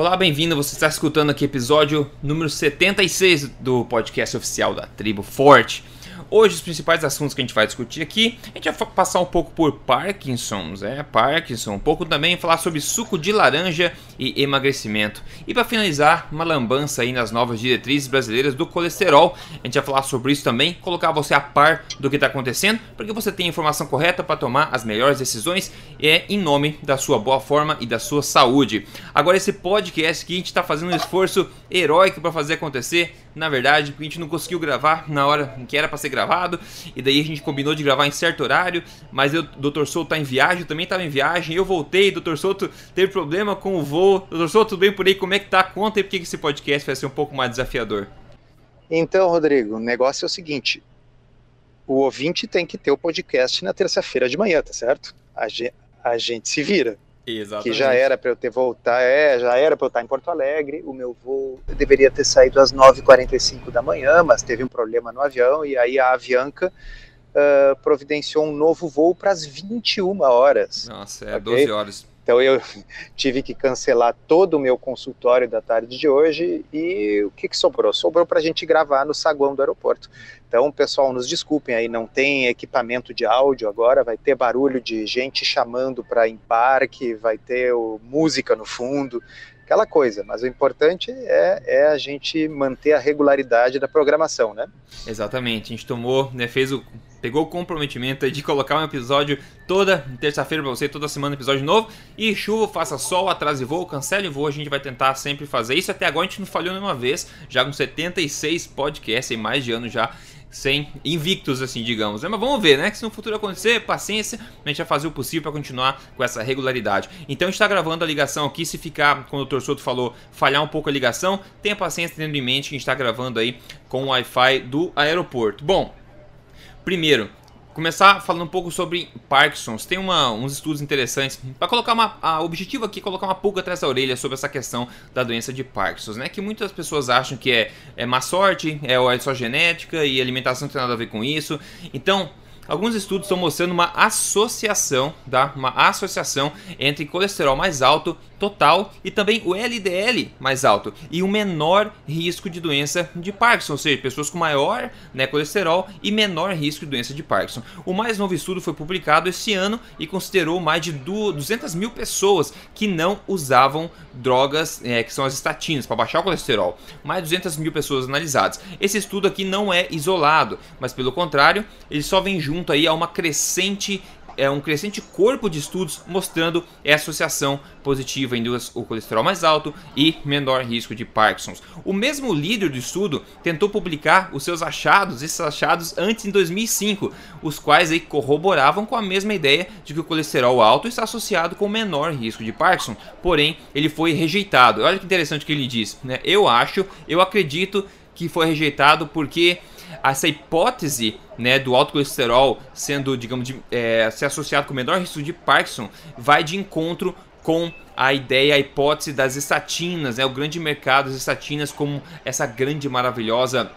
Olá, bem-vindo. Você está escutando aqui episódio número 76 do podcast oficial da Tribo Forte. Hoje, os principais assuntos que a gente vai discutir aqui, a gente vai passar um pouco por Parkinson's, é, Parkinson, um pouco também falar sobre suco de laranja e emagrecimento. E para finalizar, uma lambança aí nas novas diretrizes brasileiras do colesterol. A gente vai falar sobre isso também, colocar você a par do que está acontecendo, para que você tenha a informação correta para tomar as melhores decisões é em nome da sua boa forma e da sua saúde. Agora, esse podcast que a gente está fazendo um esforço heróico para fazer acontecer na verdade, porque a gente não conseguiu gravar na hora que era para ser gravado, e daí a gente combinou de gravar em certo horário, mas o Dr. Souto tá em viagem, eu também estava em viagem, eu voltei, Dr. Souto teve problema com o voo. Dr. Souto, tudo bem por aí? Como é que tá? Conta aí porque esse podcast vai ser um pouco mais desafiador. Então, Rodrigo, o negócio é o seguinte, o ouvinte tem que ter o podcast na terça-feira de manhã, tá certo? A gente, a gente se vira. Exatamente. Que já era para eu ter voltar, é, já era para eu estar em Porto Alegre. O meu voo deveria ter saído às 9h45 da manhã, mas teve um problema no avião e aí a Avianca uh, providenciou um novo voo para as 21 horas. Nossa, é okay? 12 horas. Então eu tive que cancelar todo o meu consultório da tarde de hoje e o que, que sobrou? Sobrou para a gente gravar no saguão do aeroporto. Então, pessoal, nos desculpem aí, não tem equipamento de áudio agora, vai ter barulho de gente chamando para embarque, vai ter o, música no fundo, aquela coisa. Mas o importante é, é, a gente manter a regularidade da programação, né? Exatamente. A gente tomou, né, fez o pegou o comprometimento de colocar um episódio toda terça-feira para você, toda semana episódio novo. E chuva, faça sol, atrase voo, cancele voo, a gente vai tentar sempre fazer isso. Até agora a gente não falhou nenhuma vez, já com 76 podcasts em mais de ano já sem invictos, assim, digamos. Mas vamos ver, né? Que se no futuro acontecer, paciência, a gente vai fazer o possível para continuar com essa regularidade. Então a gente está gravando a ligação aqui. Se ficar, como o Dr. Soto falou, falhar um pouco a ligação, tenha paciência tendo em mente que a gente está gravando aí com o Wi-Fi do aeroporto. Bom, Primeiro, começar falando um pouco sobre Parkinson's. Tem uma, uns estudos interessantes para colocar uma. O objetivo aqui é colocar uma pulga atrás da orelha sobre essa questão da doença de Parkinson's, né? Que muitas pessoas acham que é, é má sorte, é, é só genética e alimentação não tem nada a ver com isso. Então, alguns estudos estão mostrando uma associação, tá? Uma associação entre colesterol mais alto total e também o LDL mais alto e o menor risco de doença de Parkinson, ou seja, pessoas com maior né, colesterol e menor risco de doença de Parkinson. O mais novo estudo foi publicado esse ano e considerou mais de 200 mil pessoas que não usavam drogas é, que são as estatinas para baixar o colesterol. Mais de 200 mil pessoas analisadas. Esse estudo aqui não é isolado, mas pelo contrário, ele só vem junto aí a uma crescente é um crescente corpo de estudos mostrando essa associação positiva entre o colesterol mais alto e menor risco de Parkinson's. O mesmo líder do estudo tentou publicar os seus achados, esses achados antes em 2005, os quais aí corroboravam com a mesma ideia de que o colesterol alto está associado com menor risco de Parkinson, porém ele foi rejeitado. Olha que interessante o que ele diz, né? Eu acho, eu acredito que foi rejeitado porque essa hipótese né, do alto colesterol sendo, digamos, de, é, ser associado com menor risco de Parkinson vai de encontro com a ideia, a hipótese das estatinas, né, o grande mercado das estatinas como essa grande maravilhosa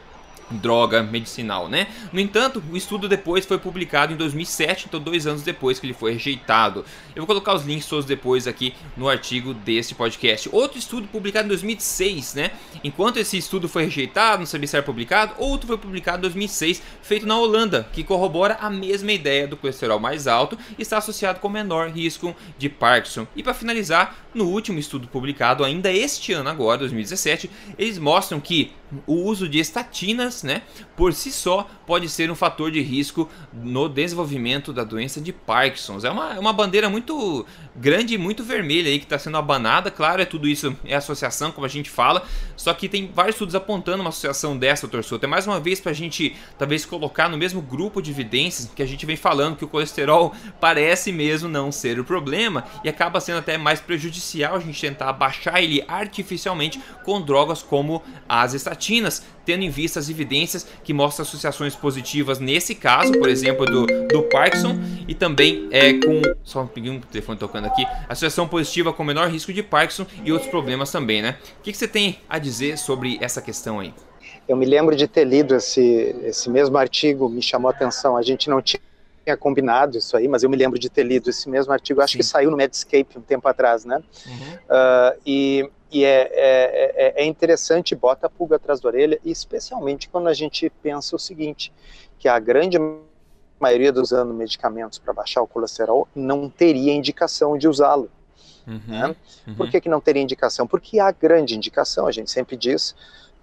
droga medicinal, né? No entanto, o estudo depois foi publicado em 2007, então dois anos depois que ele foi rejeitado. Eu vou colocar os links todos depois aqui no artigo desse podcast. Outro estudo publicado em 2006, né? Enquanto esse estudo foi rejeitado, não sabia se era publicado, outro foi publicado em 2006, feito na Holanda, que corrobora a mesma ideia do colesterol mais alto e está associado com menor risco de Parkinson. E para finalizar, no último estudo publicado ainda este ano agora, 2017, eles mostram que o uso de estatinas, né, por si só pode ser um fator de risco no desenvolvimento da doença de Parkinson. É uma, é uma bandeira muito grande e muito vermelha aí que está sendo abanada. Claro, é tudo isso é associação, como a gente fala, só que tem vários estudos apontando uma associação dessa, doutor Souto. É mais uma vez para a gente talvez colocar no mesmo grupo de evidências que a gente vem falando que o colesterol parece mesmo não ser o problema e acaba sendo até mais prejudicial a gente tentar abaixar ele artificialmente com drogas como as estatinas, tendo em vista as evidências que mostram associações positivas nesse caso, por exemplo, do, do Parkinson, e também é, com. Só um telefone tocando aqui. Associação positiva com menor risco de Parkinson e outros problemas também, né? O que, que você tem a dizer sobre essa questão aí? Eu me lembro de ter lido esse, esse mesmo artigo, me chamou a atenção. A gente não tinha combinado isso aí, mas eu me lembro de ter lido esse mesmo artigo, acho Sim. que saiu no Medscape um tempo atrás, né? Uhum. Uh, e e é, é, é, é interessante, bota a pulga atrás da orelha, especialmente quando a gente pensa o seguinte, que a grande maioria dos usando medicamentos para baixar o colesterol não teria indicação de usá-lo. Uhum, né? uhum. Por que, que não teria indicação? Porque a grande indicação, a gente sempre diz,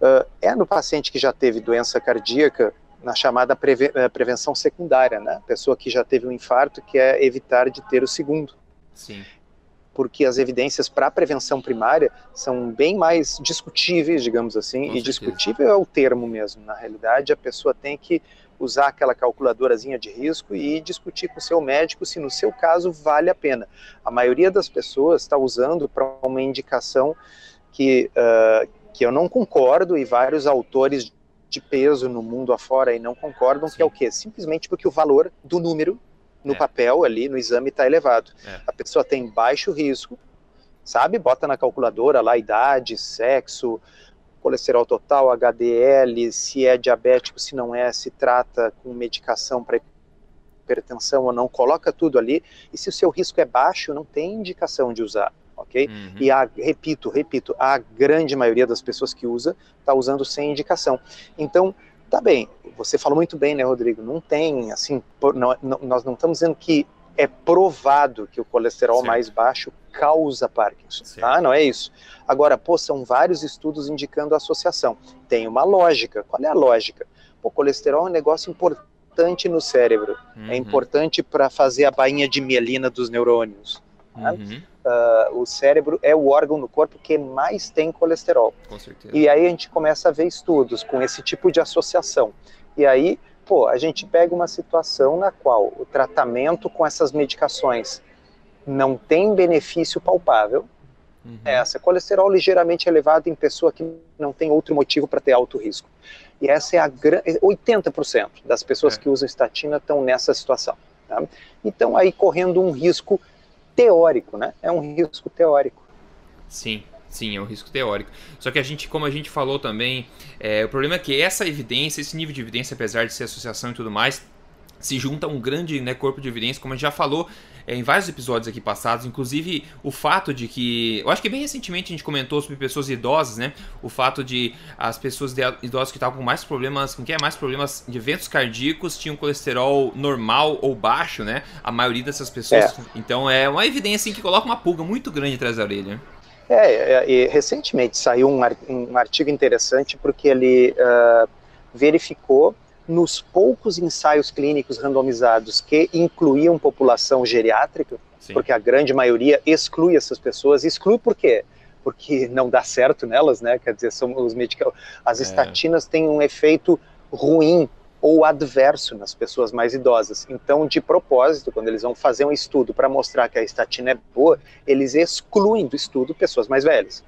uh, é no paciente que já teve doença cardíaca na chamada preve prevenção secundária, né? Pessoa que já teve um infarto quer evitar de ter o segundo. Sim. Porque as evidências para a prevenção primária são bem mais discutíveis, digamos assim, Com e certeza. discutível é o termo mesmo. Na realidade, a pessoa tem que usar aquela calculadorazinha de risco e discutir com o seu médico se no seu caso vale a pena. A maioria das pessoas está usando para uma indicação que, uh, que eu não concordo e vários autores de peso no mundo afora aí não concordam, Sim. que é o quê? Simplesmente porque o valor do número no é. papel ali, no exame, está elevado. É. A pessoa tem baixo risco, sabe? Bota na calculadora lá idade, sexo, colesterol total, HDL, se é diabético, se não é, se trata com medicação para hipertensão ou não, coloca tudo ali. E se o seu risco é baixo, não tem indicação de usar, ok? Uhum. E a, repito, repito, a grande maioria das pessoas que usa está usando sem indicação. Então, tá bem. Você falou muito bem, né, Rodrigo? Não tem, assim, não, não, nós não estamos dizendo que é provado que o colesterol mais baixo causa Parkinson, tá? Não é isso. Agora, pô, são vários estudos indicando a associação. Tem uma lógica. Qual é a lógica? O colesterol é um negócio importante no cérebro. É uhum. É importante para fazer a bainha de mielina dos neurônios. Tá? Uhum. Uh, o cérebro é o órgão no corpo que mais tem colesterol. Com certeza. E aí a gente começa a ver estudos com esse tipo de associação. E aí pô, a gente pega uma situação na qual o tratamento com essas medicações não tem benefício palpável, uhum. é essa colesterol ligeiramente elevado em pessoa que não tem outro motivo para ter alto risco. E essa é a 80% das pessoas é. que usam estatina estão nessa situação. Tá? Então aí correndo um risco teórico, né? É um risco teórico. Sim. Sim, é um risco teórico. Só que a gente, como a gente falou também, é, o problema é que essa evidência, esse nível de evidência, apesar de ser associação e tudo mais, se junta a um grande né, corpo de evidência, como a gente já falou é, em vários episódios aqui passados, inclusive o fato de que. Eu acho que bem recentemente a gente comentou sobre pessoas idosas, né? O fato de as pessoas idosas que estavam com mais problemas, com que é mais problemas de eventos cardíacos, tinham colesterol normal ou baixo, né? A maioria dessas pessoas. É. Então é uma evidência assim, que coloca uma pulga muito grande atrás da orelha. É, é recentemente saiu um, um, artigo interessante porque ele uh, verificou nos poucos ensaios clínicos randomizados que incluíam população geriátrica, Sim. porque a grande maioria exclui essas pessoas, exclui por quê? Porque não dá certo nelas, né? Quer dizer, são os medicamentos. As é. estatinas têm um efeito ruim ou adverso nas pessoas mais idosas. Então, de propósito, quando eles vão fazer um estudo para mostrar que a estatina é boa, eles excluem do estudo pessoas mais velhas.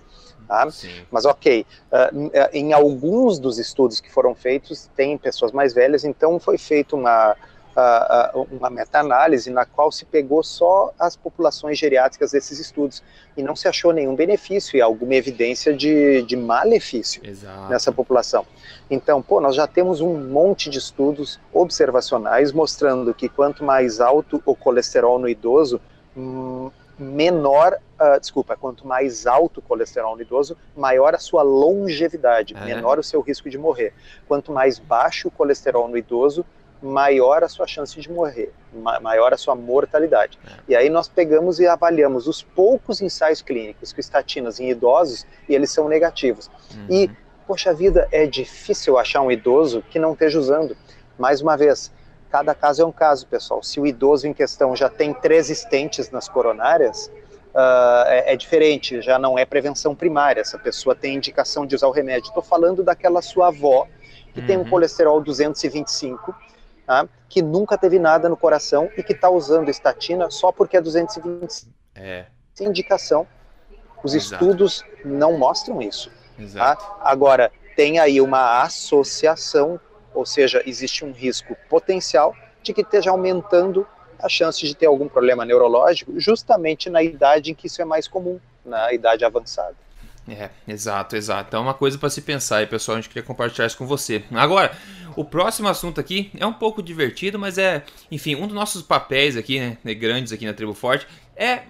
Tá? Mas ok, uh, em alguns dos estudos que foram feitos tem pessoas mais velhas, então foi feita uma uh, uma meta-análise na qual se pegou só as populações geriátricas desses estudos e não se achou nenhum benefício e alguma evidência de, de malefício Exato. nessa população. Então, pô, nós já temos um monte de estudos observacionais mostrando que quanto mais alto o colesterol no idoso, hum, menor, uh, desculpa, quanto mais alto o colesterol no idoso, maior a sua longevidade, é. menor o seu risco de morrer. Quanto mais baixo o colesterol no idoso, maior a sua chance de morrer, maior a sua mortalidade. É. E aí nós pegamos e avaliamos os poucos ensaios clínicos com estatinas em idosos e eles são negativos. Uhum. E, poxa vida, é difícil achar um idoso que não esteja usando. Mais uma vez, cada caso é um caso, pessoal. Se o idoso em questão já tem três estentes nas coronárias, uh, é, é, diferente, já não é prevenção primária. Essa pessoa tem indicação de usar o remédio. Estou falando daquela sua avó que uhum. tem um colesterol 225 tá? que nunca teve nada no coração e que está usando estatina só porque é 220. É. Sem indicação. Os Exato. estudos não mostram isso. Exato. Tá? Agora, tem aí uma associação, ou seja, existe um risco potencial de que esteja aumentando a chance de ter algum problema neurológico, justamente na idade em que isso é mais comum, na idade avançada. É, exato, exato. É uma coisa para se pensar e, pessoal, a gente queria compartilhar isso com você. Agora, o próximo assunto aqui é um pouco divertido, mas é, enfim, um dos nossos papéis aqui, né, grandes aqui na Tribo Forte, é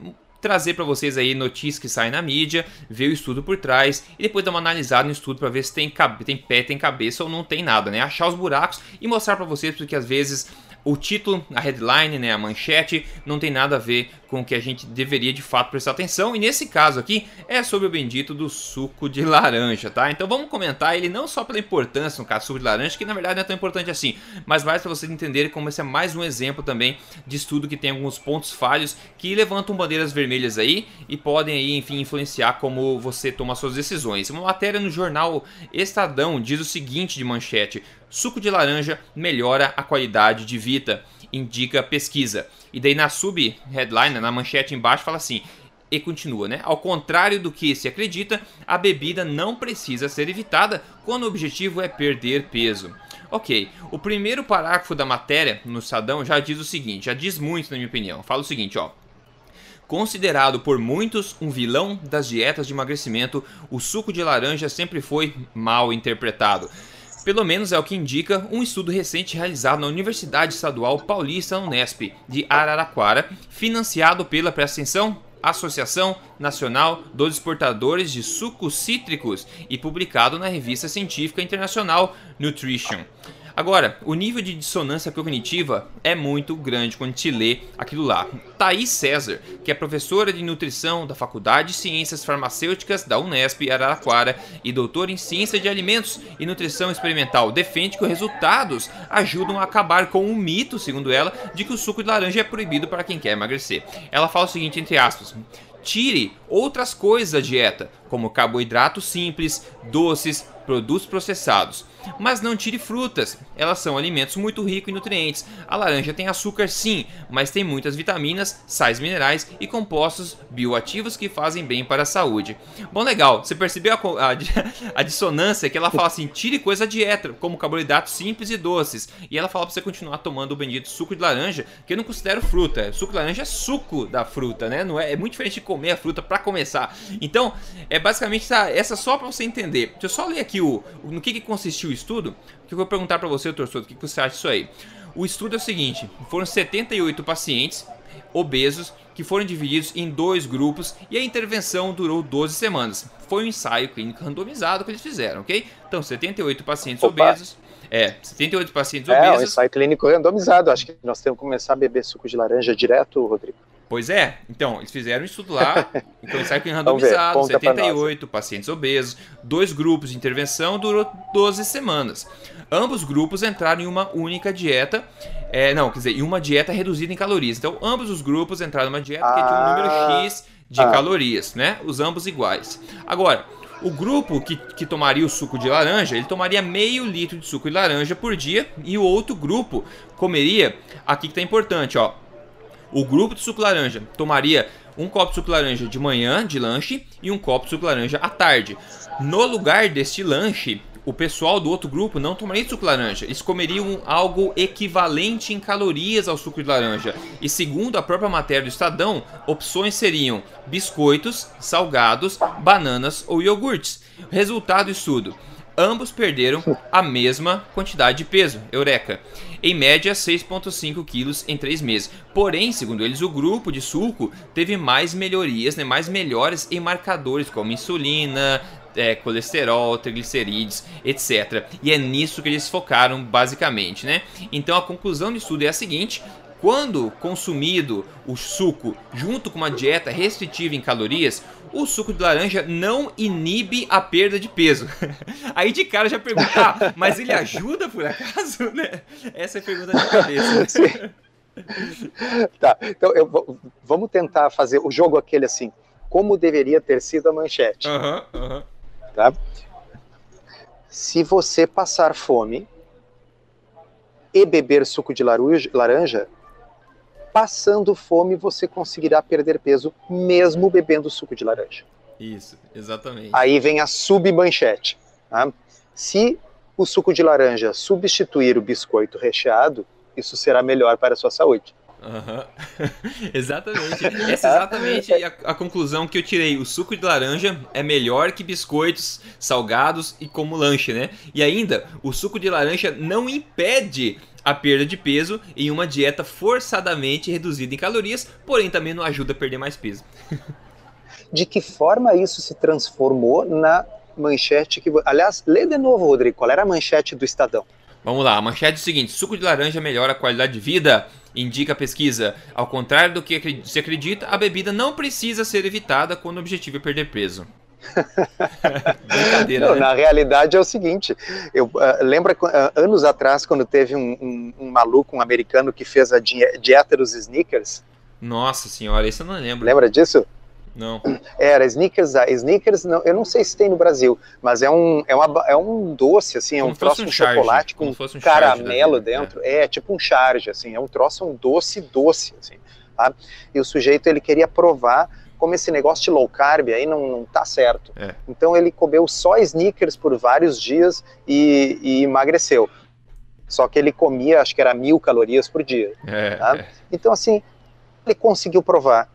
trazer para vocês aí notícias que saem na mídia, ver o estudo por trás e depois dar uma analisada no estudo para ver se tem, tem pé, tem cabeça ou não tem nada, né? Achar os buracos e mostrar para vocês porque às vezes o título, a headline, né, a manchete, não tem nada a ver com o que a gente deveria de fato prestar atenção. E nesse caso aqui é sobre o bendito do suco de laranja, tá? Então vamos comentar ele não só pela importância no caso suco de laranja, que na verdade não é tão importante assim, mas mais para vocês entenderem como esse é mais um exemplo também de estudo que tem alguns pontos falhos que levantam bandeiras vermelhas aí e podem aí, enfim, influenciar como você toma suas decisões. Uma matéria no jornal Estadão diz o seguinte de manchete: suco de laranja melhora a qualidade de vida, indica pesquisa. E daí na sub-headline, na manchete embaixo, fala assim: e continua, né? Ao contrário do que se acredita, a bebida não precisa ser evitada quando o objetivo é perder peso. Ok, o primeiro parágrafo da matéria no Sadão já diz o seguinte, já diz muito na minha opinião. Fala o seguinte, ó. Considerado por muitos um vilão das dietas de emagrecimento, o suco de laranja sempre foi mal interpretado. Pelo menos é o que indica um estudo recente realizado na Universidade Estadual Paulista Unesp de Araraquara, financiado pela, presta atenção, Associação Nacional dos Exportadores de Sucos Cítricos e publicado na revista científica internacional Nutrition. Agora, o nível de dissonância cognitiva é muito grande quando te lê aquilo lá. Thaís César, que é professora de nutrição da Faculdade de Ciências Farmacêuticas da Unesp Araraquara e doutora em Ciência de Alimentos e Nutrição Experimental, defende que os resultados ajudam a acabar com o mito, segundo ela, de que o suco de laranja é proibido para quem quer emagrecer. Ela fala o seguinte, entre aspas, tire outras coisas da dieta, como carboidratos simples, doces, produtos processados. Mas não tire frutas, elas são alimentos muito ricos em nutrientes. A laranja tem açúcar sim, mas tem muitas vitaminas, sais minerais e compostos bioativos que fazem bem para a saúde. Bom, legal, você percebeu a, a, a dissonância que ela fala assim: tire coisa da dieta, como carboidratos simples e doces. E ela fala para você continuar tomando o bendito suco de laranja, que eu não considero fruta. Suco de laranja é suco da fruta, né? Não é, é muito diferente de comer a fruta para começar. Então, é basicamente essa, essa só para você entender. Deixa eu só ler aqui o, no que, que consistiu o estudo, que eu vou perguntar para você, torcedor, o que, você acha disso aí. O estudo é o seguinte: foram 78 pacientes obesos que foram divididos em dois grupos e a intervenção durou 12 semanas. Foi um ensaio clínico randomizado que eles fizeram, ok? Então, 78 pacientes Opa. obesos. É, 78 pacientes é, obesos. É, um ensaio clínico randomizado. Acho que nós temos que começar a beber suco de laranja direto, Rodrigo. Pois é, então, eles fizeram um estudo lá, então ensaio randomizado, 78 pacientes obesos, dois grupos de intervenção, durou 12 semanas. Ambos grupos entraram em uma única dieta, é, não, quer dizer, em uma dieta reduzida em calorias. Então, ambos os grupos entraram em uma dieta ah, que tinha um número ah. X de ah. calorias, né? Os ambos iguais. Agora, o grupo que, que tomaria o suco de laranja, ele tomaria meio litro de suco de laranja por dia, e o outro grupo comeria, aqui que tá importante, ó, o grupo de suco laranja tomaria um copo de suco laranja de manhã, de lanche, e um copo de suco laranja à tarde. No lugar deste lanche, o pessoal do outro grupo não tomaria suco de laranja. Eles comeriam algo equivalente em calorias ao suco de laranja. E segundo a própria matéria do Estadão, opções seriam biscoitos, salgados, bananas ou iogurtes. Resultado do estudo: ambos perderam a mesma quantidade de peso. Eureka! Em média 6,5 quilos em 3 meses. Porém, segundo eles, o grupo de suco teve mais melhorias, né, mais melhores em marcadores como insulina, é, colesterol, triglicerídeos, etc. E é nisso que eles focaram basicamente, né? Então a conclusão do estudo é a seguinte: quando consumido o suco junto com uma dieta restritiva em calorias, o suco de laranja não inibe a perda de peso. Aí de cara já perguntar, ah, mas ele ajuda por acaso? Né? Essa é a pergunta de cabeça. Sim. Tá, então eu, vamos tentar fazer o jogo aquele assim, como deveria ter sido a manchete. Uhum, uhum. Tá? Se você passar fome e beber suco de laranja, passando fome você conseguirá perder peso mesmo bebendo suco de laranja. Isso, exatamente. Aí vem a submanchete. Tá? Se o suco de laranja substituir o biscoito recheado, isso será melhor para a sua saúde. Uhum. exatamente. Essa é exatamente a, a, conclusão que eu tirei. O suco de laranja é melhor que biscoitos salgados e como lanche, né? E ainda, o suco de laranja não impede a perda de peso em uma dieta forçadamente reduzida em calorias, porém também não ajuda a perder mais peso. de que forma isso se transformou na manchete que. Aliás, lê de novo, Rodrigo, qual era a manchete do Estadão? Vamos lá, a manchete é o seguinte: suco de laranja melhora a qualidade de vida, indica a pesquisa. Ao contrário do que se acredita, a bebida não precisa ser evitada quando o objetivo é perder peso. Brincadeira. Não, né? Na realidade é o seguinte: eu uh, lembra uh, anos atrás quando teve um, um, um, maluco, um americano que fez a dieta dos sneakers? Nossa senhora, isso eu não lembro. Lembra disso? Não. Era sneakers, sneakers não, eu não sei se tem no Brasil, mas é um, é uma, é um doce, assim, é um troço um de chocolate com um caramelo dentro. É. é. tipo um charge, assim, é um troço, um doce doce, assim. Tá? E o sujeito, ele queria provar como esse negócio de low carb aí não, não tá certo. É. Então ele comeu só sneakers por vários dias e, e, emagreceu. Só que ele comia, acho que era mil calorias por dia. É, tá? É. Então, assim, ele conseguiu provar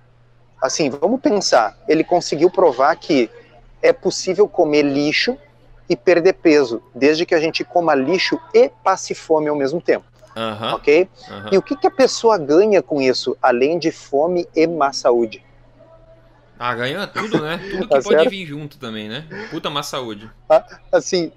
assim, vamos pensar, ele conseguiu provar que é possível comer lixo e perder peso, desde que a gente coma lixo e passe fome ao mesmo tempo. Uhum. Ok? Uhum. E o que, que a pessoa ganha com isso, além de fome e má saúde? Ah, ganha tudo, né? Tudo que tá pode certo? vir junto também, né? Puta má saúde. Ah, assim,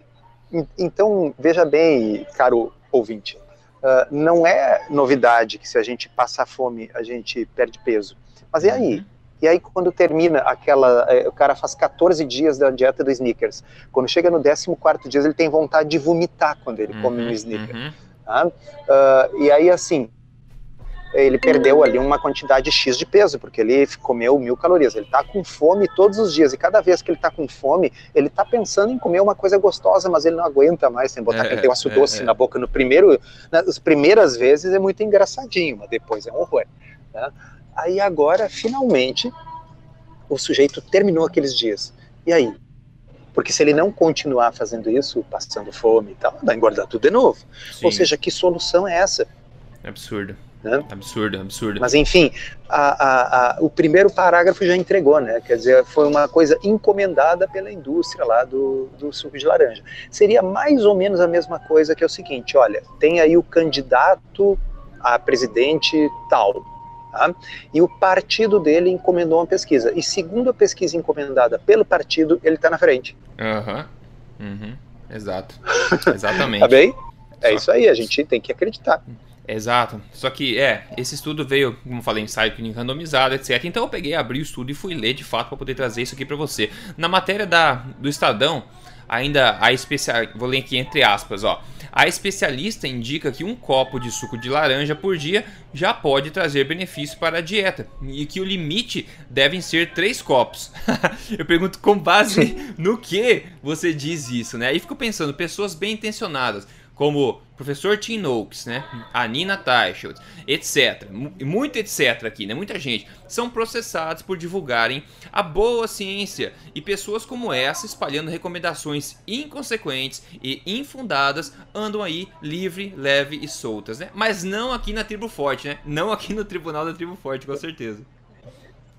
então, veja bem, caro ouvinte, uh, não é novidade que se a gente passar fome, a gente perde peso. Mas e aí? Uhum. E aí, quando termina aquela. É, o cara faz 14 dias da dieta do sneakers. Quando chega no 14 dia, ele tem vontade de vomitar quando ele uhum, come um uhum, sneaker. Uhum. Tá? Uh, e aí, assim, ele perdeu ali uma quantidade X de peso, porque ele comeu mil calorias. Ele está com fome todos os dias, e cada vez que ele está com fome, ele está pensando em comer uma coisa gostosa, mas ele não aguenta mais, que botar é, aquele negócio é, doce é. na boca. No primeiro, nas primeiras vezes é muito engraçadinho, mas depois é um horror. Né? Aí agora, finalmente, o sujeito terminou aqueles dias. E aí? Porque se ele não continuar fazendo isso, passando fome e tal, vai engordar tudo de novo. Sim. Ou seja, que solução é essa? Absurdo. Né? Absurdo, absurdo. Mas enfim, a, a, a, o primeiro parágrafo já entregou, né? Quer dizer, foi uma coisa encomendada pela indústria lá do, do suco de laranja. Seria mais ou menos a mesma coisa que é o seguinte: olha, tem aí o candidato a presidente tal, Tá? E o partido dele encomendou uma pesquisa. E segundo a pesquisa encomendada pelo partido, ele está na frente. Uhum. Uhum. Exato. Exatamente. tá bem? É Só... isso aí, a gente tem que acreditar. Exato. Só que, é, esse estudo veio, como falei, ensaio clínico randomizado, etc. Então eu peguei, abri o estudo e fui ler de fato para poder trazer isso aqui para você. Na matéria da, do Estadão, ainda a especial. Vou ler aqui entre aspas, ó. A especialista indica que um copo de suco de laranja por dia já pode trazer benefício para a dieta e que o limite devem ser três copos. Eu pergunto com base no que você diz isso, né? E fico pensando, pessoas bem intencionadas como professor Tim Noakes, né, a Nina Teicholz, etc, muito etc aqui, né, muita gente, são processados por divulgarem a boa ciência e pessoas como essa espalhando recomendações inconsequentes e infundadas andam aí livre, leve e soltas, né, mas não aqui na Tribo Forte, né, não aqui no Tribunal da Tribo Forte, com certeza.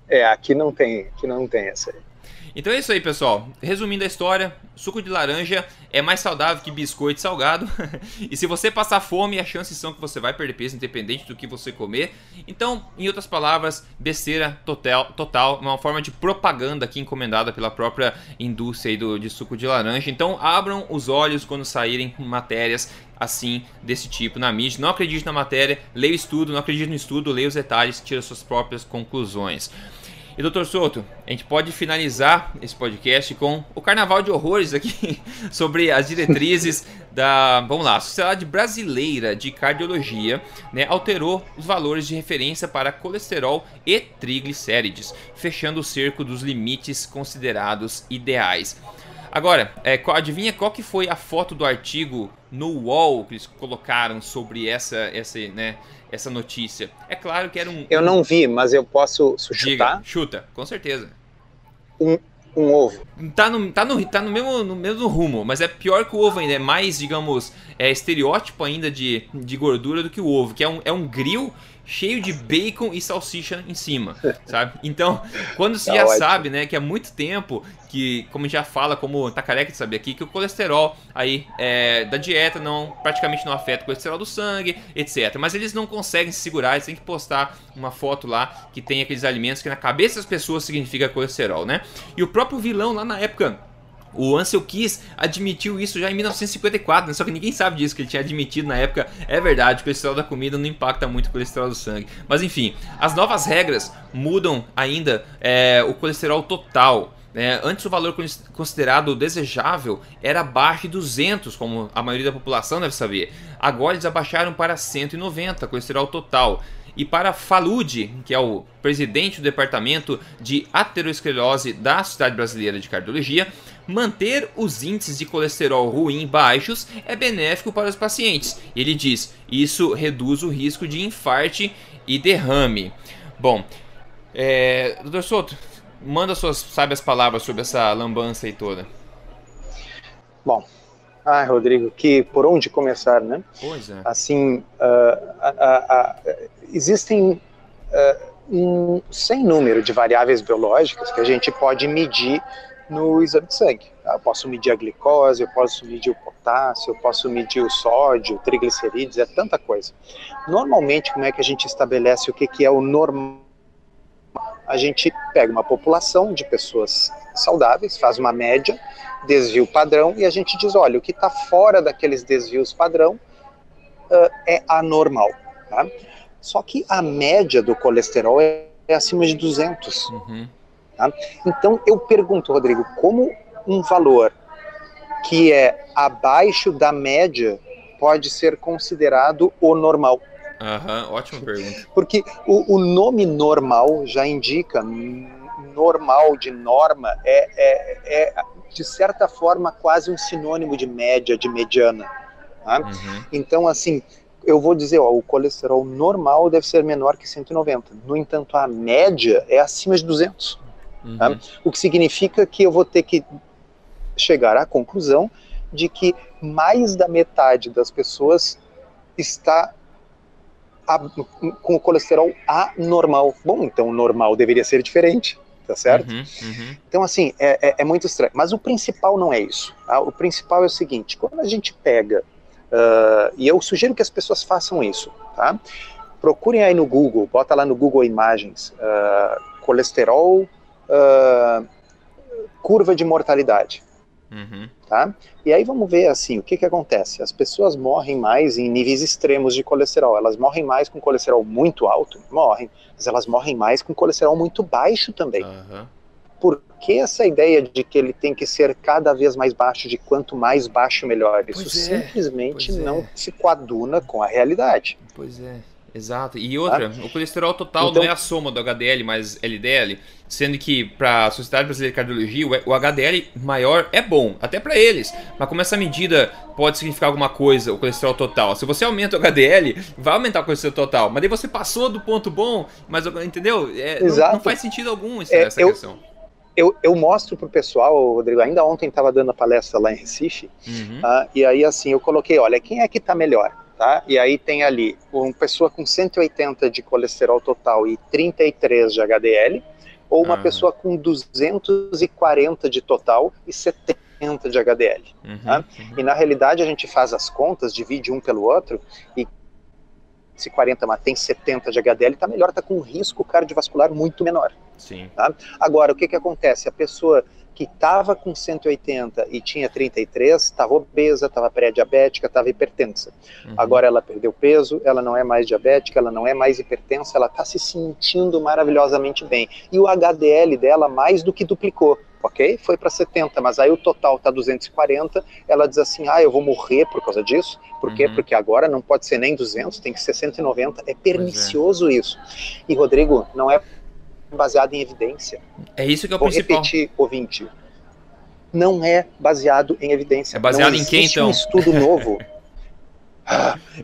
É, aqui não tem, aqui não tem essa aí. Então é isso aí, pessoal. Resumindo a história, suco de laranja é mais saudável que biscoito salgado. e se você passar fome, as chances são que você vai perder peso independente do que você comer. Então, em outras palavras, besteira total, total uma forma de propaganda aqui encomendada pela própria indústria do, de suco de laranja. Então, abram os olhos quando saírem matérias assim desse tipo na mídia. Não acredite na matéria, leia o estudo, não acredite no estudo, leia os detalhes, tira suas próprias conclusões. E doutor Souto, a gente pode finalizar esse podcast com o carnaval de horrores aqui sobre as diretrizes da, vamos lá, a Sociedade Brasileira de Cardiologia, né, alterou os valores de referência para colesterol e triglicérides, fechando o cerco dos limites considerados ideais. Agora, é, adivinha qual que foi a foto do artigo no UOL que eles colocaram sobre essa, essa, né, essa notícia? É claro que era um. Eu não vi, mas eu posso chutar. Diga, chuta, com certeza. Um, um ovo. Tá no, tá no, tá no, mesmo, no mesmo rumo, mas é pior que o ovo ainda. É mais, digamos, é, estereótipo ainda de, de gordura do que o ovo, que é um, é um grill cheio de bacon e salsicha em cima, sabe? Então, quando você tá já sabe, né, que há muito tempo que, como já fala, como tá careca de saber aqui, que o colesterol aí é, da dieta não praticamente não afeta o colesterol do sangue, etc. Mas eles não conseguem se segurar, eles têm que postar uma foto lá que tem aqueles alimentos que na cabeça das pessoas significa colesterol, né? E o próprio vilão lá na época o Ansel Keys admitiu isso já em 1954, né? só que ninguém sabe disso, que ele tinha admitido na época. É verdade, o colesterol da comida não impacta muito o colesterol do sangue. Mas enfim, as novas regras mudam ainda é, o colesterol total. É, antes o valor considerado desejável era abaixo de 200, como a maioria da população deve saber. Agora eles abaixaram para 190, colesterol total. E para Falud, que é o presidente do departamento de aterosclerose da Sociedade Brasileira de Cardiologia, manter os índices de colesterol ruim baixos é benéfico para os pacientes. Ele diz: isso reduz o risco de infarte e derrame. Bom, é, doutor Souto, manda suas sábias palavras sobre essa lambança aí toda. Bom, ah, Rodrigo, que por onde começar, né? Pois é. Assim, uh, uh, uh, existem um sem número de variáveis biológicas que a gente pode medir no exame de sangue. Eu posso medir a glicose, eu posso medir o potássio, eu posso medir o sódio, triglicerídeos, é tanta coisa. Normalmente, como é que a gente estabelece o que, que é o normal? A gente pega uma população de pessoas saudáveis, faz uma média, desvio padrão, e a gente diz, olha, o que está fora daqueles desvios padrão uh, é anormal. Tá? Só que a média do colesterol é, acima de 200. Uhum. Tá? Então eu pergunto, Rodrigo, como um valor que é abaixo da média pode ser considerado o normal? Aham, ótima pergunta. Porque o, o, nome normal já indica, normal de norma é, é, é, de certa forma quase um sinônimo de média, de mediana. Tá? Uhum. Então, assim, eu vou dizer, ó, o colesterol normal deve ser menor que 190. No entanto, a média é acima de 200. Uhum. Tá? O que significa que eu vou ter que chegar à conclusão de que mais da metade das pessoas está a, com o colesterol anormal. Bom, então o normal deveria ser diferente, tá certo? Uhum, uhum. Então, assim, é, é, é, muito estranho. Mas o principal não é isso. Tá? O principal é o seguinte: quando a gente pega, uh, e eu sugiro que as pessoas façam isso, tá? Procurem aí no Google, bota lá no Google Imagens, uh, colesterol uh, curva de mortalidade. Uhum. Tá? E aí vamos ver assim, o que, que acontece? As pessoas morrem mais em níveis extremos de colesterol. Elas morrem mais com colesterol muito alto, morrem, mas elas morrem mais com colesterol muito baixo também. Uhum. Por que essa ideia de que ele tem que ser cada vez mais baixo, de quanto mais baixo melhor? Isso pois é, simplesmente não é. se coaduna com a realidade. Pois é. Exato. E outra, ah. o colesterol total então, não é a soma do HDL mais LDL, sendo que para a Sociedade Brasileira de Cardiologia, o HDL maior é bom, até para eles. Mas como essa medida pode significar alguma coisa, o colesterol total? Se você aumenta o HDL, vai aumentar o colesterol total. Mas daí você passou do ponto bom, mas entendeu? É, Exato. Não, não, faz sentido algum isso, é, essa eu, questão. Eu, eu mostro pro pessoal, Rodrigo, ainda ontem estava dando a palestra lá em Recife, uhum. uh, e aí assim, eu coloquei, olha, quem é que está melhor? Tá? E aí tem ali uma pessoa com 180 de colesterol total e 33 de HDL, ou uma uhum. pessoa com 240 de total e 70 de HDL. Uhum, tá? uhum. E na realidade a gente faz as contas, divide um pelo outro e se 40 mas tem 70 de HDL, está melhor, está com um risco cardiovascular muito menor. Sim. Tá? Agora, o que, que acontece? A pessoa que estava com 180 e tinha 33, estava obesa, estava pré-diabética, estava hipertensa. Uhum. Agora ela perdeu peso, ela não é mais diabética, ela não é mais hipertensa, ela está se sentindo maravilhosamente bem. E o HDL dela mais do que duplicou, ok? Foi para 70, mas aí o total está 240. Ela diz assim: ah, eu vou morrer por causa disso. Por quê? Uhum. Porque agora não pode ser nem 200, tem que ser 190. É, é pernicioso é. isso. E Rodrigo, não é baseado em evidência. É isso que é o Vou principal. repetir, ouvinte. Não é baseado em evidência. É baseado em quem, então? um estudo novo.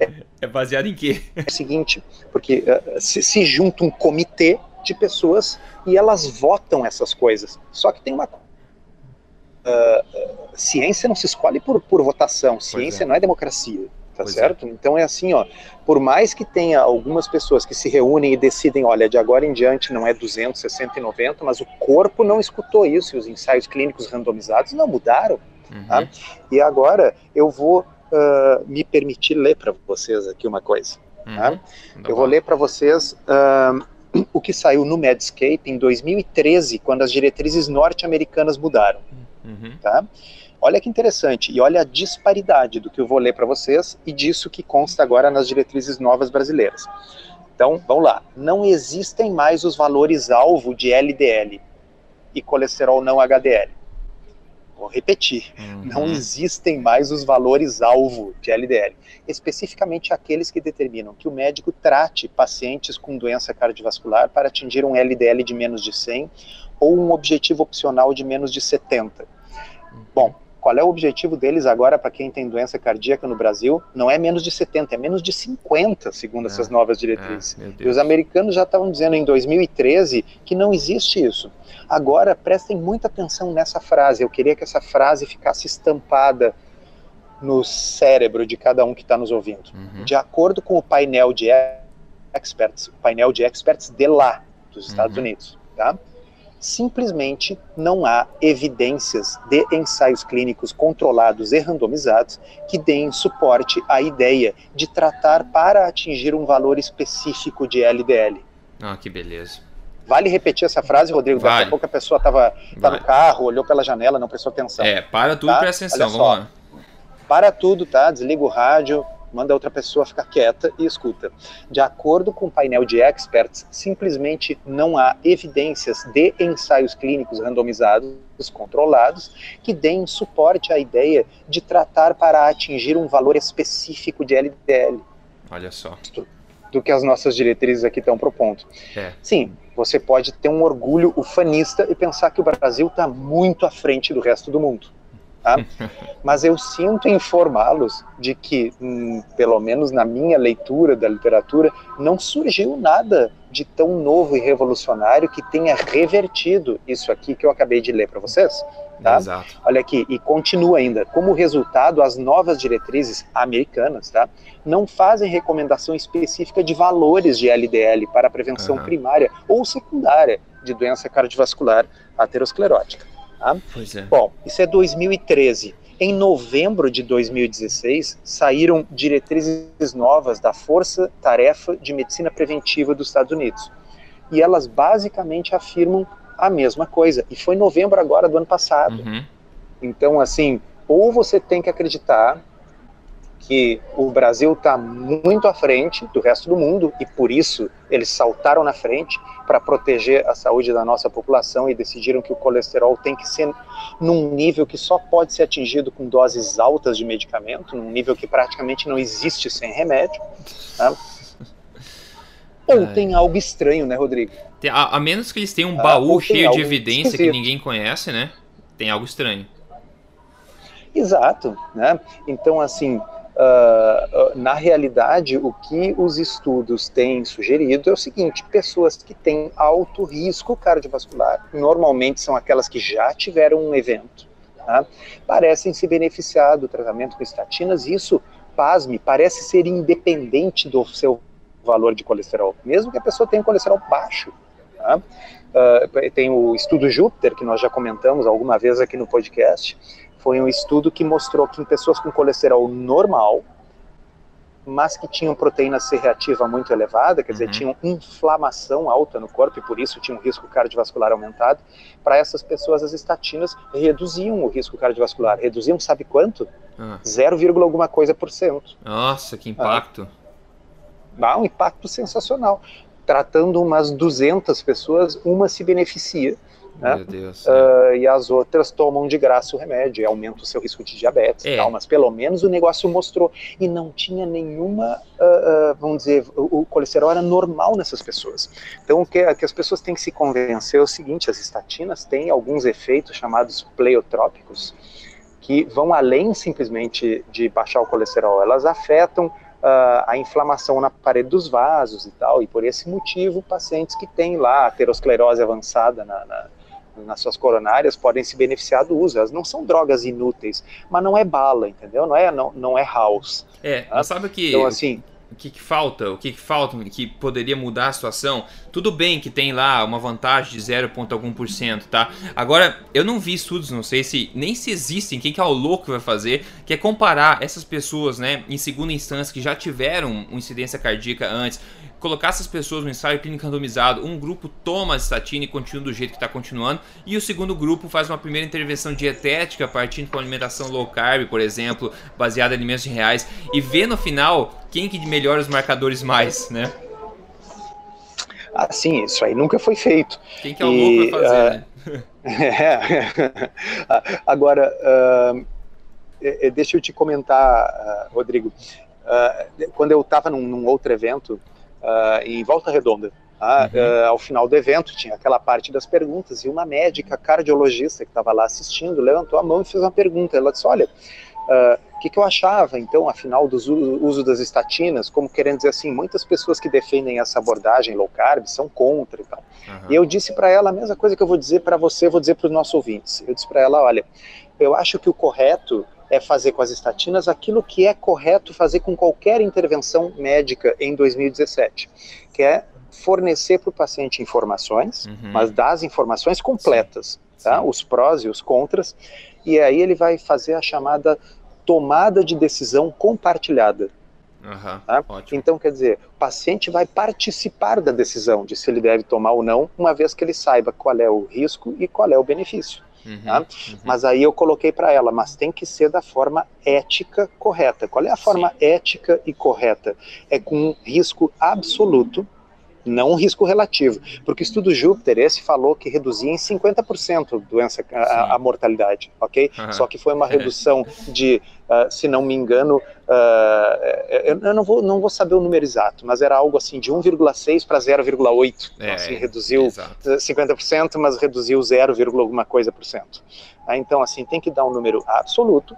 é, é, baseado em quê? É o seguinte, porque uh, se, se junta um comitê de pessoas e elas votam essas coisas. Só que tem uma uh, ciência não se escolhe por, por votação, ciência é. não é democracia, tá pois certo? É. Então é assim, ó, por mais que tenha algumas pessoas que se reúnem e decidem, olha, de agora em diante não é 200, 60 e 90, mas o corpo não escutou isso e os ensaios clínicos randomizados não mudaram. Uhum. Tá? E agora eu vou uh, me permitir ler para vocês aqui uma coisa. Uhum. Tá? Eu vou ler para vocês uh, o que saiu no Medscape em 2013, quando as diretrizes norte-americanas mudaram. Uhum. Tá? Olha que interessante, e olha a disparidade do que eu vou ler para vocês e disso que consta agora nas diretrizes novas brasileiras. Então, vamos lá. Não existem mais os valores alvo de LDL e colesterol não HDL. Vou repetir, uhum. não existem mais os valores alvo de LDL, especificamente aqueles que determinam que o médico trate pacientes com doença cardiovascular para atingir um LDL de menos de 100 ou um objetivo opcional de menos de 70. Uhum. Bom, qual é o objetivo deles agora para quem tem doença cardíaca no Brasil? Não é menos de 70, é menos de 50, segundo é, essas novas diretrizes. É, e os americanos já estavam dizendo em 2013 que não existe isso. Agora, prestem muita atenção nessa frase. Eu queria que essa frase ficasse estampada no cérebro de cada um que está nos ouvindo. Uhum. De acordo com o painel de experts, o painel de experts de lá, dos Estados uhum. Unidos, tá? Simplesmente não há evidências de ensaios clínicos controlados e randomizados que deem suporte à ideia de tratar para atingir um valor específico de LDL. Ah, que beleza. Vale repetir essa frase, Rodrigo? Vale. Daqui a pouco a pessoa estava tá no carro, olhou pela janela, não prestou atenção. É, para tudo tá? e presta atenção, vamos lá. Para tudo, tá? Desliga o rádio, manda a outra pessoa ficar quieta e escuta. De acordo com o painel de experts, simplesmente não há evidências de ensaios clínicos randomizados controlados que deem suporte à ideia de tratar para atingir um valor específico de LDL. Olha só. Do que as nossas diretrizes aqui estão propondo. É. Sim, você pode ter um orgulho ufanista e pensar que o Brasil está muito à frente do resto do mundo. Tá? Mas eu sinto informá-los de que, hum, pelo menos na minha leitura da literatura, não surgiu nada de tão novo e revolucionário que tenha revertido isso aqui que eu acabei de ler para vocês. Tá? Exato. Olha aqui, e continua ainda. Como resultado, as novas diretrizes americanas tá, não fazem recomendação específica de valores de LDL para prevenção uhum. primária ou secundária de doença cardiovascular aterosclerótica. Tá? Pois é. Bom, isso é 2013. Em novembro de 2016, saíram diretrizes novas da Força Tarefa de Medicina Preventiva dos Estados Unidos. E elas basicamente afirmam a mesma coisa. E foi em novembro agora do ano passado. Uhum. Então, assim, ou você tem que acreditar que o Brasil está muito à frente do resto do mundo e por isso eles saltaram na frente para proteger a saúde da nossa população e decidiram que o colesterol tem que ser num nível que só pode ser atingido com doses altas de medicamento, num nível que praticamente não existe sem remédio. Né? Ou tem algo estranho, né, Rodrigo? A, a menos que eles tenham um ah, baú ah, cheio de evidência esquisito. que ninguém conhece, né? Tem algo estranho. Exato, né? Então, assim, Uh, na realidade, o que os estudos têm sugerido é o seguinte: pessoas que têm alto risco cardiovascular, normalmente são aquelas que já tiveram um evento, tá? parecem se beneficiar do tratamento com estatinas. Isso, pasme, parece ser independente do seu valor de colesterol, mesmo que a pessoa tenha um colesterol baixo. Tá? Uh, tem o estudo Júpiter, que nós já comentamos alguma vez aqui no podcast, foi um estudo que mostrou que em pessoas com colesterol normal, mas que tinham proteína C reativa muito elevada, quer dizer, uhum. tinham inflamação alta no corpo e por isso tinham um risco cardiovascular aumentado, para essas pessoas as estatinas reduziam o risco cardiovascular. Reduziam, sabe quanto? Uhum. 0, alguma coisa por cento. Nossa, que impacto! Ah, um impacto sensacional. Tratando umas 200 pessoas, uma se beneficia né? Deus. Uh, e as outras tomam de graça o remédio, e aumenta o seu risco de diabetes é. tal, mas pelo menos o negócio mostrou. E não tinha nenhuma, uh, uh, vamos dizer, o, o, colesterol era normal nessas pessoas. Então o que, que, as pessoas têm que se convencer é o seguinte: as estatinas têm alguns efeitos chamados pleiotrópicos que vão além simplesmente de baixar o colesterol, elas afetam Uh, a inflamação na parede dos vasos e tal, e por esse motivo, pacientes que têm lá aterosclerose avançada na, na, nas suas coronárias podem se beneficiar do uso. Elas não são drogas inúteis, mas não é bala, entendeu? Não é, não, não é house. É, tá? sabe que. Então, assim o que, que, falta, o que, que falta, que poderia mudar a situação. Tudo bem que tem lá uma vantagem de 0, algum por cento, tá? Agora, eu não vi estudos, não sei se nem se existem, quem que é o louco que vai fazer, que é comparar essas pessoas, né, em segunda instância que já tiveram uma incidência cardíaca antes, colocar essas pessoas no ensaio clínico randomizado, um grupo toma a estatina e continua do jeito que está continuando, e o segundo grupo faz uma primeira intervenção dietética partindo com alimentação low carb, por exemplo, baseada em alimentos reais, e vê no final quem que melhora os marcadores mais, né? Ah, sim, isso aí nunca foi feito. Quem que é o louco fazer, uh, né? é. Agora, uh, deixa eu te comentar, uh, Rodrigo. quando eu estava num, num, outro evento, em Volta Redonda, uhum. ao final do evento, tinha aquela parte das perguntas, e uma médica cardiologista que estava lá assistindo levantou a mão e fez uma pergunta. Ela disse: Olha, Uh, o que, que, eu achava, então, afinal, do uso das estatinas, como querendo dizer assim, muitas pessoas que defendem essa abordagem low carb são contra e tal. Uhum. E eu disse para ela a mesma coisa que eu vou dizer para você, vou dizer para os nossos ouvintes. Eu disse para ela, olha, eu acho que o correto é fazer com as estatinas aquilo que é correto fazer com qualquer intervenção médica em 2017, que é fornecer para o paciente informações, uhum. mas dar as informações completas, Sim. Tá? Sim. os prós e os contras, e aí ele vai fazer a chamada tomada de decisão compartilhada. Uhum, tá? Então, quer dizer, o paciente vai participar da decisão de se ele deve tomar ou não, uma vez que ele saiba qual é o risco e qual é o benefício. Uhum, tá? uhum. Mas aí eu coloquei para ela, mas tem que ser da forma ética correta. Qual é a forma Sim. ética e correta? É com um risco absoluto não um risco relativo, porque o estudo Júpiter, esse falou que reduzia em 50% doença, a, a, mortalidade, ok? Uhum. Só que foi uma redução de, uh, se não me engano, uh, eu, eu, não, vou, não vou saber o número exato, mas era algo assim de 1,6 para 0,8, então, é, assim, reduziu exato. 50%, mas reduziu 0, alguma coisa por cento. Ah, então, assim, tem que dar um número absoluto,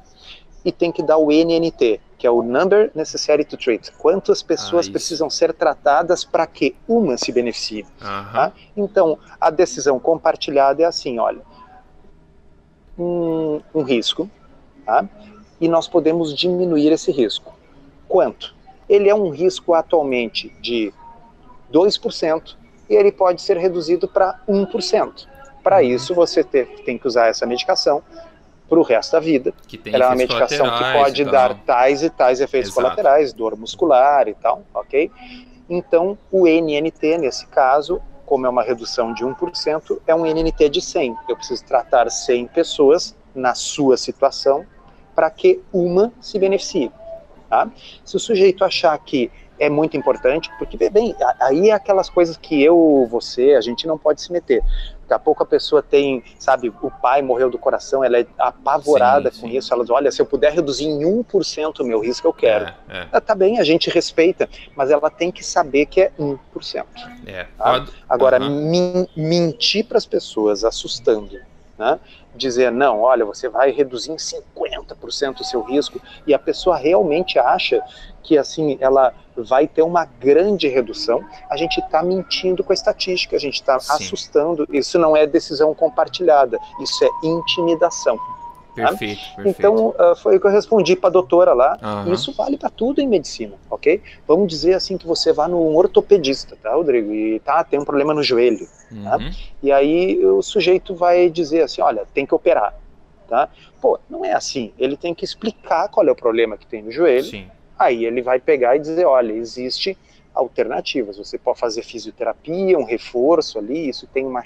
e tem que dar o NNT, que é o Number Necessary to Treat. Quantas pessoas ah, precisam ser tratadas para que uma se beneficie. Tá? Então, a decisão compartilhada é assim, olha, um, um risco, tá? e nós podemos diminuir esse risco. Quanto? Ele é um risco atualmente de 2% e ele pode ser reduzido para 1%. Para isso, você ter, tem que usar essa medicação para o resto da vida. Ela é uma medicação que pode dar tais e tais efeitos Exato. colaterais, dor muscular e tal, ok? Então, o NNT, nesse caso, como é uma redução de 1%, é um NNT de 100. Eu preciso tratar 100 pessoas na sua situação para que uma se beneficie. Tá? Se o sujeito achar que é muito importante, porque, bem, aí é aquelas coisas que eu, você, a gente não pode se meter. Daqui a pouco a pessoa tem, sabe, o pai morreu do coração, ela é apavorada sim, com sim. isso, ela diz, olha, se eu puder reduzir em 1% o meu risco, eu quero. É, é. Ah, tá bem, a gente respeita, mas ela tem que saber que é 1%. É. Tá? Agora, uhum. mentir para as pessoas, assustando, né? dizer, não, olha, você vai reduzir em 50% o seu risco, e a pessoa realmente acha que assim ela vai ter uma grande redução, a gente está mentindo com a estatística, a gente está assustando. Isso não é decisão compartilhada, isso é intimidação. Perfeito, perfeito. Então, uh, foi o que eu respondi para a doutora lá. Uhum. Isso vale para tudo em medicina, ok? Vamos dizer assim que você vá no ortopedista, tá, Rodrigo? E tá, tem um problema no joelho. Tá? Uhum. Tá? E aí o sujeito vai dizer assim: olha, tem que operar. Tá? Pô, não é assim. Ele tem que explicar qual é o problema que tem no joelho. Sim. Aí ele vai pegar e dizer: olha, existe alternativas. Você pode fazer fisioterapia, um reforço ali, isso tem uma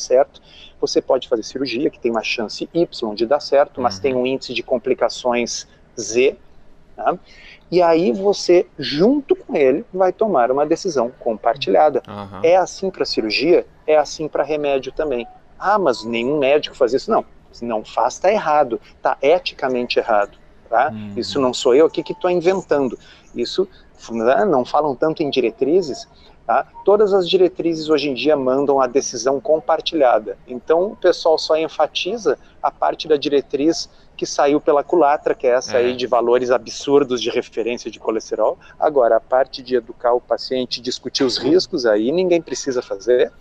certo você pode fazer cirurgia, que tem uma chance Y de dar certo, mas uhum. tem um índice de complicações Z. Tá? E aí você, junto com ele, vai tomar uma decisão compartilhada. Uhum. É assim para cirurgia, é assim para remédio também. Ah, mas nenhum médico faz isso. Não, se não faz, está errado, está eticamente errado. Tá? Uhum. Isso não sou eu aqui que estou inventando. Isso né, não falam tanto em diretrizes, Tá? Todas as diretrizes hoje em dia mandam a decisão compartilhada. Então o pessoal só enfatiza a parte da diretriz que saiu pela culatra, que é essa é. aí de valores absurdos de referência de colesterol. Agora, a parte de educar o paciente, discutir os riscos, aí ninguém precisa fazer.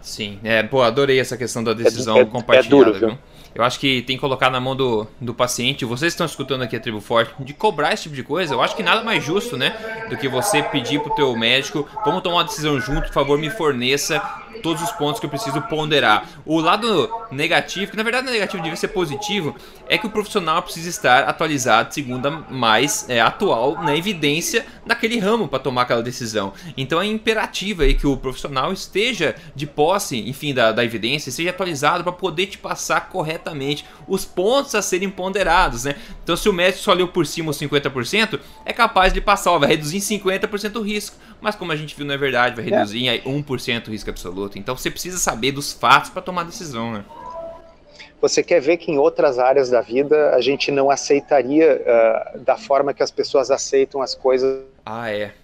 Sim, é, pô, adorei essa questão da decisão é, é, compartilhada, é duro, viu? Eu acho que tem que colocar na mão do, do paciente. Vocês estão escutando aqui a Tribo Forte de cobrar esse tipo de coisa. Eu acho que nada mais justo, né? Do que você pedir pro teu médico, vamos tomar uma decisão junto, por favor, me forneça todos os pontos que eu preciso ponderar. O lado negativo, que na verdade não é negativo, devia ser positivo, é que o profissional precisa estar atualizado, segundo a mais é, atual, na evidência naquele ramo para tomar aquela decisão. Então é imperativo aí que o profissional esteja de posse, enfim, da, da evidência, esteja atualizado para poder te passar corretamente os pontos a serem ponderados, né? Então se o médico só leu por cima os 50%, é capaz de passar, ó, vai reduzir em 50% o risco. Mas como a gente viu, não é verdade, vai reduzir é. em 1% o risco absoluto. Então você precisa saber dos fatos para tomar decisão, né? Você quer ver que em outras áreas da vida a gente não aceitaria uh, da forma que as pessoas aceitam as coisas. Ah, é.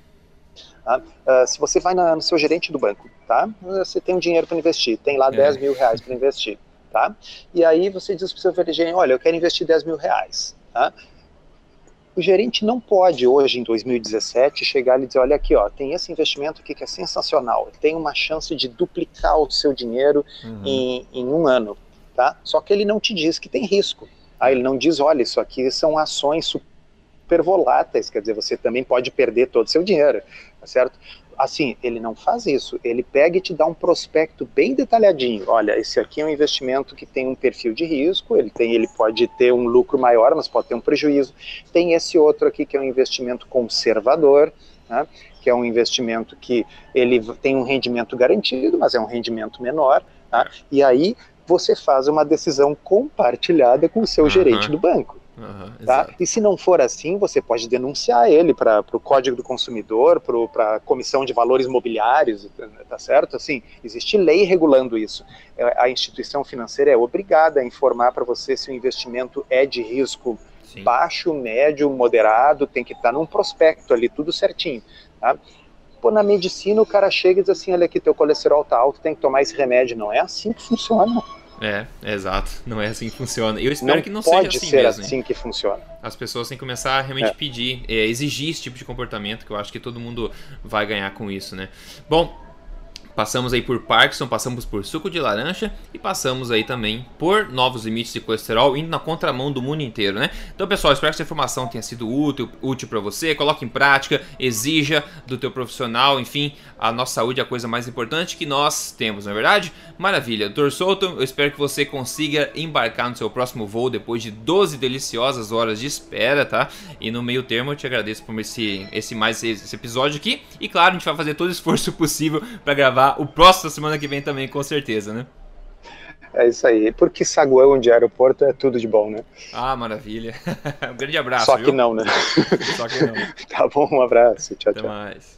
Uh, se você vai na, no seu gerente do banco, tá? Você tem um dinheiro para investir, tem lá é. 10 mil reais para investir, tá? E aí você diz para o seu gerente, olha, eu quero investir 10 mil reais, tá? O gerente não pode hoje, em 2017, chegar e dizer, olha aqui, ó, tem esse investimento aqui que é sensacional, tem uma chance de duplicar o seu dinheiro uhum. em, em um ano tá? Só que ele não te diz que tem risco. Tá? Ele não diz, olha, isso aqui são ações super voláteis, quer dizer, você também pode perder todo o seu dinheiro, tá certo? Assim, ele não faz isso, ele pega e te dá um prospecto bem detalhadinho. Olha, esse aqui é um investimento que tem um perfil de risco, ele, tem, ele pode ter um lucro maior, mas pode ter um prejuízo. Tem esse outro aqui que é um investimento conservador, né? que é um investimento que ele tem um rendimento garantido, mas é um rendimento menor. Tá? E aí você faz uma decisão compartilhada com o seu uhum. gerente do banco. Uhum, tá? E se não for assim, você pode denunciar ele para o Código do Consumidor, para a Comissão de Valores Mobiliários, tá certo? Assim, existe lei regulando isso. É, a instituição financeira é obrigada a informar para você se o investimento é de risco Sim. baixo, médio, moderado, tem que estar tá num prospecto ali, tudo certinho. Tá? Pô, na medicina o cara chega e diz assim, olha aqui, teu colesterol tá alto, tem que tomar esse remédio. Não é assim que funciona. É, exato. Não é assim que funciona. Eu espero não que não seja assim ser mesmo. assim que funciona. As pessoas têm que começar a realmente é. pedir, é, exigir esse tipo de comportamento, que eu acho que todo mundo vai ganhar com isso, né? Bom, Passamos aí por Parkinson, passamos por suco de laranja e passamos aí também por novos limites de colesterol, indo na contramão do mundo inteiro, né? Então, pessoal, espero que essa informação tenha sido útil, útil para você. Coloque em prática, exija do teu profissional, enfim, a nossa saúde é a coisa mais importante que nós temos, não é verdade? Maravilha. Dr. Souto, eu espero que você consiga embarcar no seu próximo voo depois de 12 deliciosas horas de espera, tá? E no meio termo eu te agradeço por esse, esse mais esse episódio aqui. E claro, a gente vai fazer todo o esforço possível para gravar o próximo semana que vem também, com certeza, né? É isso aí. Porque saguão de aeroporto é tudo de bom, né? Ah, maravilha. um grande abraço. Só que viu? não, né? Só que não. tá bom, um abraço. Tchau, Até tchau. mais.